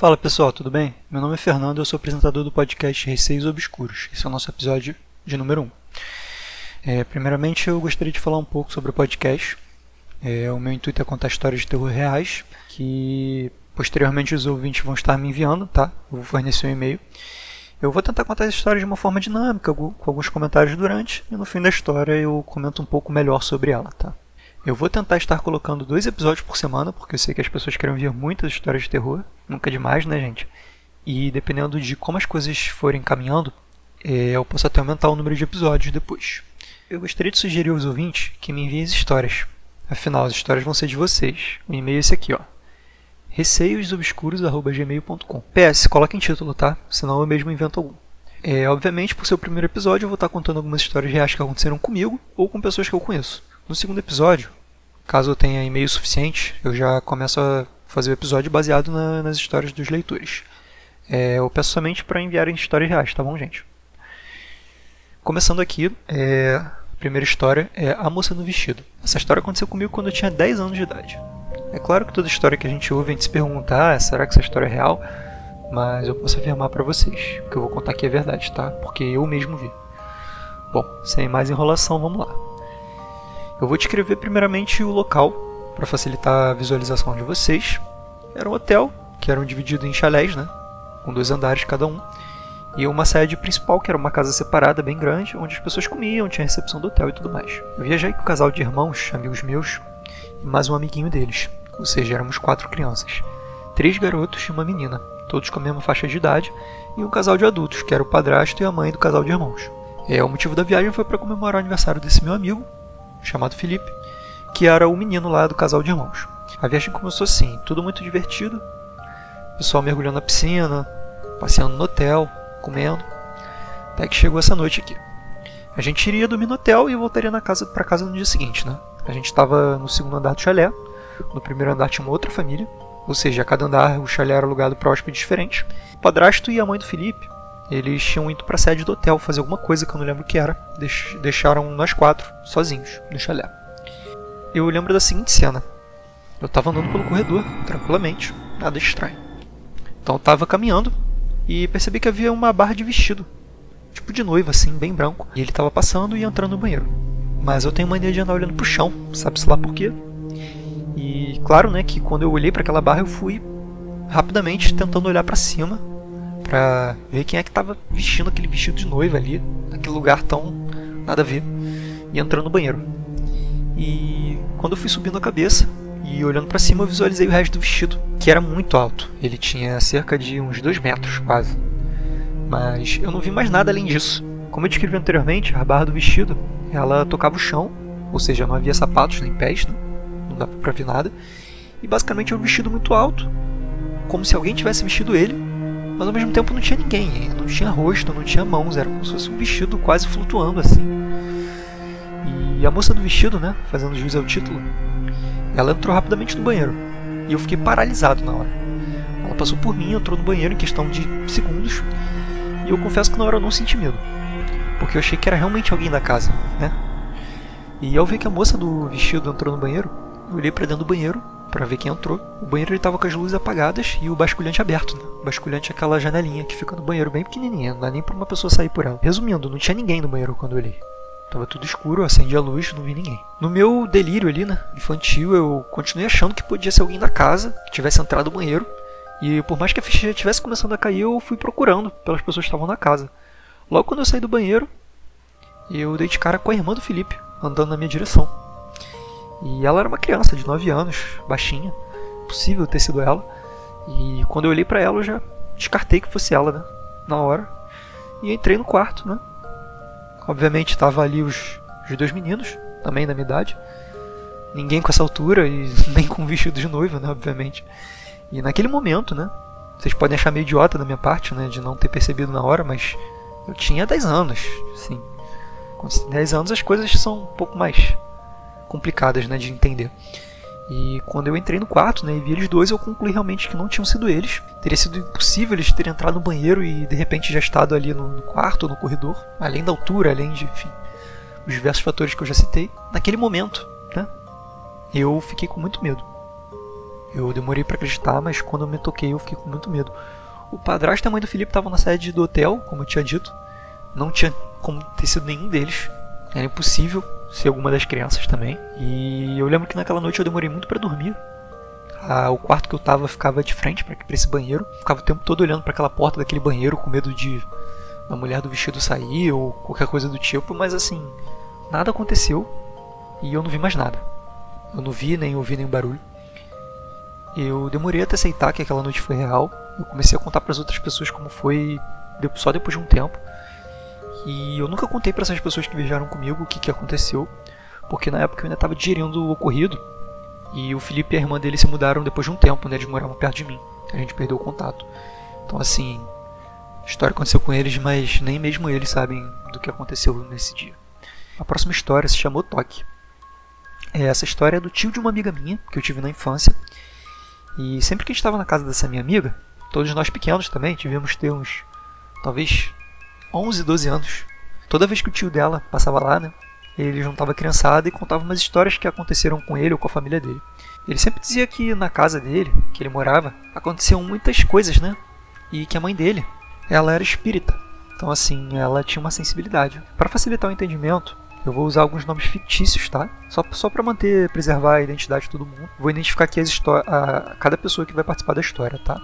Fala pessoal, tudo bem? Meu nome é Fernando eu sou apresentador do podcast Receios Obscuros. Esse é o nosso episódio de número 1. É, primeiramente, eu gostaria de falar um pouco sobre o podcast. É, o meu intuito é contar histórias de terror reais que posteriormente os ouvintes vão estar me enviando, tá? Eu vou fornecer um e-mail. Eu vou tentar contar as histórias de uma forma dinâmica, com alguns comentários durante, e no fim da história eu comento um pouco melhor sobre ela, tá? Eu vou tentar estar colocando dois episódios por semana, porque eu sei que as pessoas querem ver muitas histórias de terror. Nunca é demais, né, gente? E dependendo de como as coisas forem caminhando, é, eu posso até aumentar o número de episódios depois. Eu gostaria de sugerir aos ouvintes que me enviem as histórias. Afinal, as histórias vão ser de vocês. O e-mail é esse aqui, ó. receiosobscuros.gmail.com PS, coloque em título, tá? Senão eu mesmo invento algum. É, obviamente, por ser o primeiro episódio, eu vou estar contando algumas histórias reais que aconteceram comigo ou com pessoas que eu conheço. No segundo episódio, caso eu tenha e-mail suficiente, eu já começo a fazer o episódio baseado na, nas histórias dos leitores. É, eu peço somente para enviarem histórias reais, tá bom, gente? Começando aqui, é, a primeira história é A Moça no Vestido. Essa história aconteceu comigo quando eu tinha 10 anos de idade. É claro que toda história que a gente ouve, a gente se pergunta, ah, será que essa história é real? Mas eu posso afirmar para vocês, que eu vou contar aqui é verdade, tá? Porque eu mesmo vi. Bom, sem mais enrolação, vamos lá. Eu vou descrever primeiramente o local para facilitar a visualização de vocês. Era um hotel que eram divididos em chalés, né? Com dois andares cada um. E uma sede principal, que era uma casa separada bem grande, onde as pessoas comiam, tinha recepção do hotel e tudo mais. Eu viajei com um casal de irmãos, amigos meus, e mais um amiguinho deles. Ou seja, éramos quatro crianças. Três garotos e uma menina, todos com a mesma faixa de idade, e um casal de adultos, que era o padrasto e a mãe do casal de irmãos. É, o motivo da viagem foi para comemorar o aniversário desse meu amigo, chamado Felipe, que era o menino lá do casal de irmãos. A viagem começou assim, tudo muito divertido. O pessoal mergulhando na piscina, passeando no hotel, comendo. Até que chegou essa noite aqui. A gente iria dormir no hotel e voltaria na casa para casa no dia seguinte, né? A gente estava no segundo andar do chalé. No primeiro andar tinha uma outra família, ou seja, a cada andar o chalé era alugado para hóspedes diferentes. O padrasto e a mãe do Felipe, eles tinham ido para a sede do hotel fazer alguma coisa que eu não lembro o que era. Deixaram nós quatro sozinhos no chalé. Eu lembro da seguinte cena. Eu estava andando pelo corredor, tranquilamente, nada estranho. Então eu estava caminhando e percebi que havia uma barra de vestido, tipo de noiva, assim, bem branco. E ele estava passando e entrando no banheiro. Mas eu tenho mania de andar olhando pro chão, sabe-se lá por quê? E claro, né, que quando eu olhei para aquela barra eu fui rapidamente tentando olhar para cima para ver quem é que estava vestindo aquele vestido de noiva ali, naquele lugar tão nada a ver, e entrando no banheiro. E quando eu fui subindo a cabeça e olhando para cima, eu visualizei o resto do vestido, que era muito alto. Ele tinha cerca de uns 2 metros, quase. Mas eu não vi mais nada além disso. Como eu descrevi anteriormente, a barra do vestido, ela tocava o chão, ou seja, não havia sapatos nem pés, né? não dava para ver nada. E basicamente era um vestido muito alto, como se alguém tivesse vestido ele mas ao mesmo tempo não tinha ninguém, não tinha rosto, não tinha mãos, era como se fosse um vestido quase flutuando assim. E a moça do vestido, né, fazendo juiz ao título, ela entrou rapidamente no banheiro e eu fiquei paralisado na hora. Ela passou por mim, entrou no banheiro em questão de segundos e eu confesso que na hora eu não senti medo, porque eu achei que era realmente alguém da casa, né? E ao ver que a moça do vestido entrou no banheiro, eu olhei para dentro do banheiro para ver quem entrou. O banheiro estava com as luzes apagadas e o basculhante aberto. Né? O basculhante é aquela janelinha que fica no banheiro bem pequenininha, não dá nem para uma pessoa sair por ela. Resumindo, não tinha ninguém no banheiro quando eu olhei. Tava tudo escuro, acendi a luz, não vi ninguém. No meu delírio ali, né, infantil, eu continuei achando que podia ser alguém da casa que tivesse entrado no banheiro. E por mais que a ficha já estivesse começando a cair, eu fui procurando pelas pessoas que estavam na casa. Logo quando eu saí do banheiro, eu dei de cara com a irmã do Felipe, andando na minha direção. E ela era uma criança de 9 anos, baixinha. Possível ter sido ela. E quando eu olhei para ela, eu já descartei que fosse ela, né? Na hora. E entrei no quarto, né? Obviamente estavam ali os, os dois meninos, também da minha idade. Ninguém com essa altura e nem com vestido de noiva, né? Obviamente. E naquele momento, né? Vocês podem achar meio idiota da minha parte, né? De não ter percebido na hora, mas eu tinha 10 anos, sim. Com 10 anos as coisas são um pouco mais complicadas né, de entender. E quando eu entrei no quarto né, e vi eles dois, eu concluí realmente que não tinham sido eles. Teria sido impossível eles terem entrado no banheiro e de repente já estado ali no, quarto, no corredor, além da altura, além de enfim, os diversos fatores que eu já citei. Naquele momento, né, eu fiquei com muito medo. Eu demorei para acreditar, mas quando eu me toquei eu fiquei com muito medo. O padrasto e a mãe do Felipe estavam na sede do hotel, como eu tinha dito. Não tinha como ter sido nenhum deles. Era impossível ser alguma das crianças também. E eu lembro que naquela noite eu demorei muito para dormir. Ah, o quarto que eu tava ficava de frente para esse banheiro. ficava o tempo todo olhando para aquela porta daquele banheiro com medo de a mulher do vestido sair ou qualquer coisa do tipo, mas assim, nada aconteceu e eu não vi mais nada. Eu não vi nem ouvi nenhum barulho. Eu demorei até aceitar que aquela noite foi real. Eu comecei a contar para as outras pessoas como foi só depois de um tempo. E eu nunca contei para essas pessoas que viajaram comigo o que, que aconteceu, porque na época eu ainda estava digerindo o ocorrido. E o Felipe e a irmã dele se mudaram depois de um tempo, né? Eles moravam perto de mim. A gente perdeu o contato. Então, assim, a história aconteceu com eles, mas nem mesmo eles sabem do que aconteceu nesse dia. A próxima história se chamou Toque. É, essa história é do tio de uma amiga minha, que eu tive na infância. E sempre que a gente estava na casa dessa minha amiga, todos nós pequenos também, tivemos ter uns, talvez, 11, 12 anos. Toda vez que o tio dela passava lá, né, ele juntava a criançada e contava umas histórias que aconteceram com ele ou com a família dele. Ele sempre dizia que na casa dele, que ele morava, aconteciam muitas coisas, né? E que a mãe dele, ela era espírita. Então, assim, ela tinha uma sensibilidade. Para facilitar o entendimento, eu vou usar alguns nomes fictícios, tá? Só, só para manter, preservar a identidade de todo mundo. Vou identificar aqui as a, cada pessoa que vai participar da história, tá?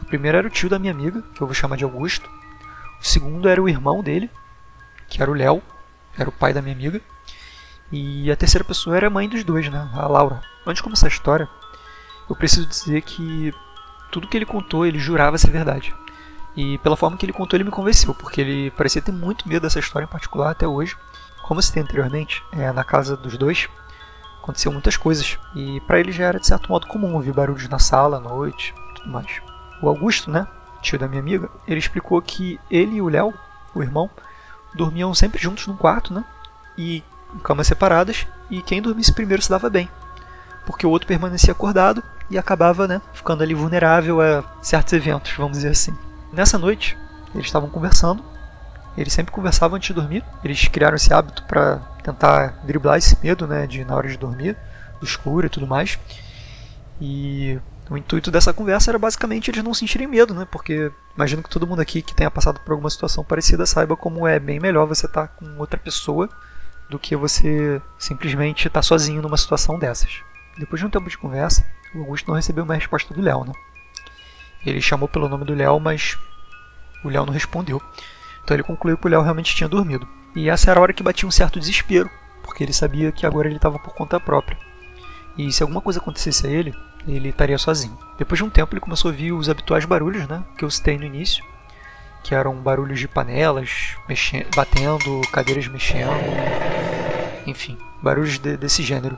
O primeiro era o tio da minha amiga, que eu vou chamar de Augusto. O segundo era o irmão dele, que era o Léo, era o pai da minha amiga. E a terceira pessoa era a mãe dos dois, né? A Laura. Antes de começar a história, eu preciso dizer que tudo que ele contou, ele jurava ser verdade. E pela forma que ele contou, ele me convenceu, porque ele parecia ter muito medo dessa história em particular até hoje. Como citei anteriormente, é, na casa dos dois aconteceu muitas coisas, e para ele já era de certo modo comum ouvir barulhos na sala à noite tudo mais. O Augusto, né, tio da minha amiga, ele explicou que ele e o Léo, o irmão, dormiam sempre juntos num quarto, né, e em camas separadas, e quem dormisse primeiro se dava bem, porque o outro permanecia acordado e acabava né, ficando ali vulnerável a certos eventos, vamos dizer assim. Nessa noite, eles estavam conversando. Eles sempre conversavam antes de dormir. Eles criaram esse hábito para tentar driblar esse medo, né, de na hora de dormir, do escuro e tudo mais. E o intuito dessa conversa era basicamente eles não sentirem medo, né? Porque imagino que todo mundo aqui que tenha passado por alguma situação parecida saiba como é bem melhor você estar tá com outra pessoa do que você simplesmente estar tá sozinho numa situação dessas. Depois de um tempo de conversa, o Augusto não recebeu uma resposta do Léo, né? Ele chamou pelo nome do Léo, mas o Léo não respondeu. Então ele concluiu que o Léo realmente tinha dormido. E essa era a hora que batia um certo desespero, porque ele sabia que agora ele estava por conta própria. E se alguma coisa acontecesse a ele, ele estaria sozinho. Depois de um tempo ele começou a ouvir os habituais barulhos, né, que eu citei no início, que eram barulhos de panelas mexendo, batendo, cadeiras mexendo, enfim, barulhos de, desse gênero.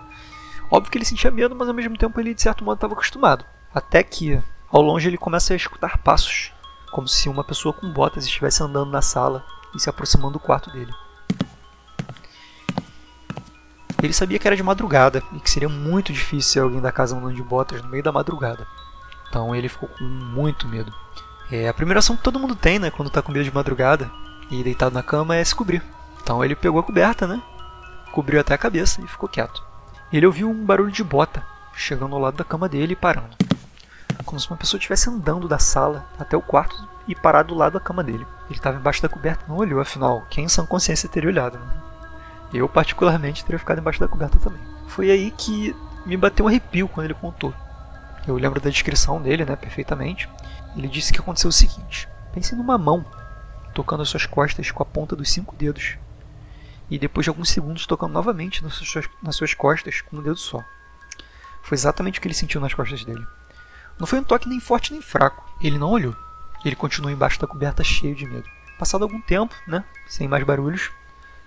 Óbvio que ele sentia medo, mas ao mesmo tempo ele de certo modo estava acostumado. Até que ao longe ele começa a escutar passos, como se uma pessoa com botas estivesse andando na sala e se aproximando do quarto dele. Ele sabia que era de madrugada e que seria muito difícil alguém da casa andando de botas no meio da madrugada. Então ele ficou com muito medo. É, a primeira ação que todo mundo tem, né, quando está com medo de madrugada e deitado na cama é se cobrir. Então ele pegou a coberta, né, cobriu até a cabeça e ficou quieto. Ele ouviu um barulho de bota chegando ao lado da cama dele e parando como se uma pessoa estivesse andando da sala até o quarto e parado do lado da cama dele. Ele estava embaixo da coberta não olhou, afinal, quem em sã consciência teria olhado? Né? Eu, particularmente, teria ficado embaixo da coberta também. Foi aí que me bateu um arrepio quando ele contou. Eu lembro da descrição dele, né, perfeitamente. Ele disse que aconteceu o seguinte: pense numa mão tocando as suas costas com a ponta dos cinco dedos, e depois de alguns segundos tocando novamente nas suas, nas suas costas com um dedo só. Foi exatamente o que ele sentiu nas costas dele. Não foi um toque nem forte nem fraco. Ele não olhou. Ele continuou embaixo da coberta cheio de medo. Passado algum tempo, né, sem mais barulhos,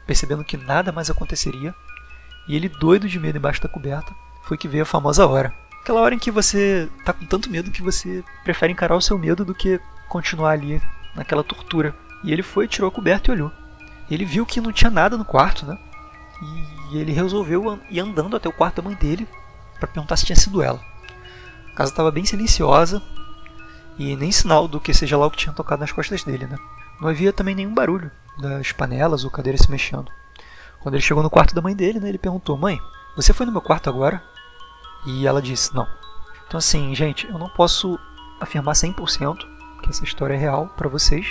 percebendo que nada mais aconteceria, e ele doido de medo embaixo da coberta, foi que veio a famosa hora. Aquela hora em que você tá com tanto medo que você prefere encarar o seu medo do que continuar ali naquela tortura. E ele foi, tirou a coberta e olhou. Ele viu que não tinha nada no quarto, né? E ele resolveu ir andando até o quarto da mãe dele para perguntar se tinha sido ela. A casa estava bem silenciosa e nem sinal do que seja lá o que tinha tocado nas costas dele, né? Não havia também nenhum barulho das panelas ou cadeiras se mexendo. Quando ele chegou no quarto da mãe dele, né, ele perguntou: Mãe, você foi no meu quarto agora? E ela disse: Não. Então, assim, gente, eu não posso afirmar 100% que essa história é real para vocês,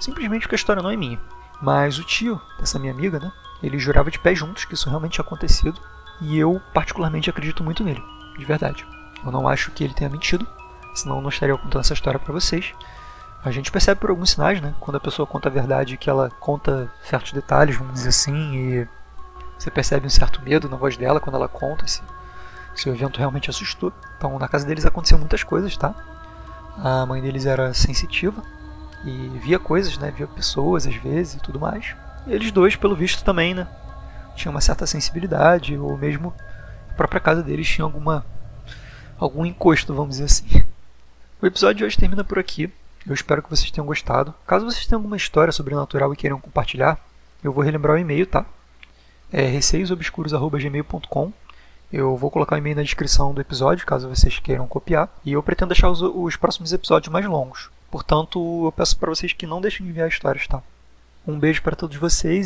simplesmente porque a história não é minha. Mas o tio dessa minha amiga, né, ele jurava de pé juntos que isso realmente tinha acontecido, e eu particularmente acredito muito nele, de verdade. Eu não acho que ele tenha mentido, senão eu não estaria contando essa história para vocês. A gente percebe por alguns sinais, né? Quando a pessoa conta a verdade, que ela conta certos detalhes, vamos dizer assim, e você percebe um certo medo na voz dela quando ela conta se, se o evento realmente assustou. Então, na casa deles aconteceu muitas coisas, tá? A mãe deles era sensitiva e via coisas, né? Via pessoas às vezes e tudo mais. E eles dois, pelo visto, também, né? Tinham uma certa sensibilidade, ou mesmo a própria casa deles tinha alguma algum encosto, vamos dizer assim. O episódio de hoje termina por aqui. Eu espero que vocês tenham gostado. Caso vocês tenham alguma história sobrenatural e queiram compartilhar, eu vou relembrar o e-mail, tá? É receiosobscuros.gmail.com Eu vou colocar o e-mail na descrição do episódio, caso vocês queiram copiar. E eu pretendo deixar os, os próximos episódios mais longos. Portanto, eu peço para vocês que não deixem de enviar histórias, tá? Um beijo para todos vocês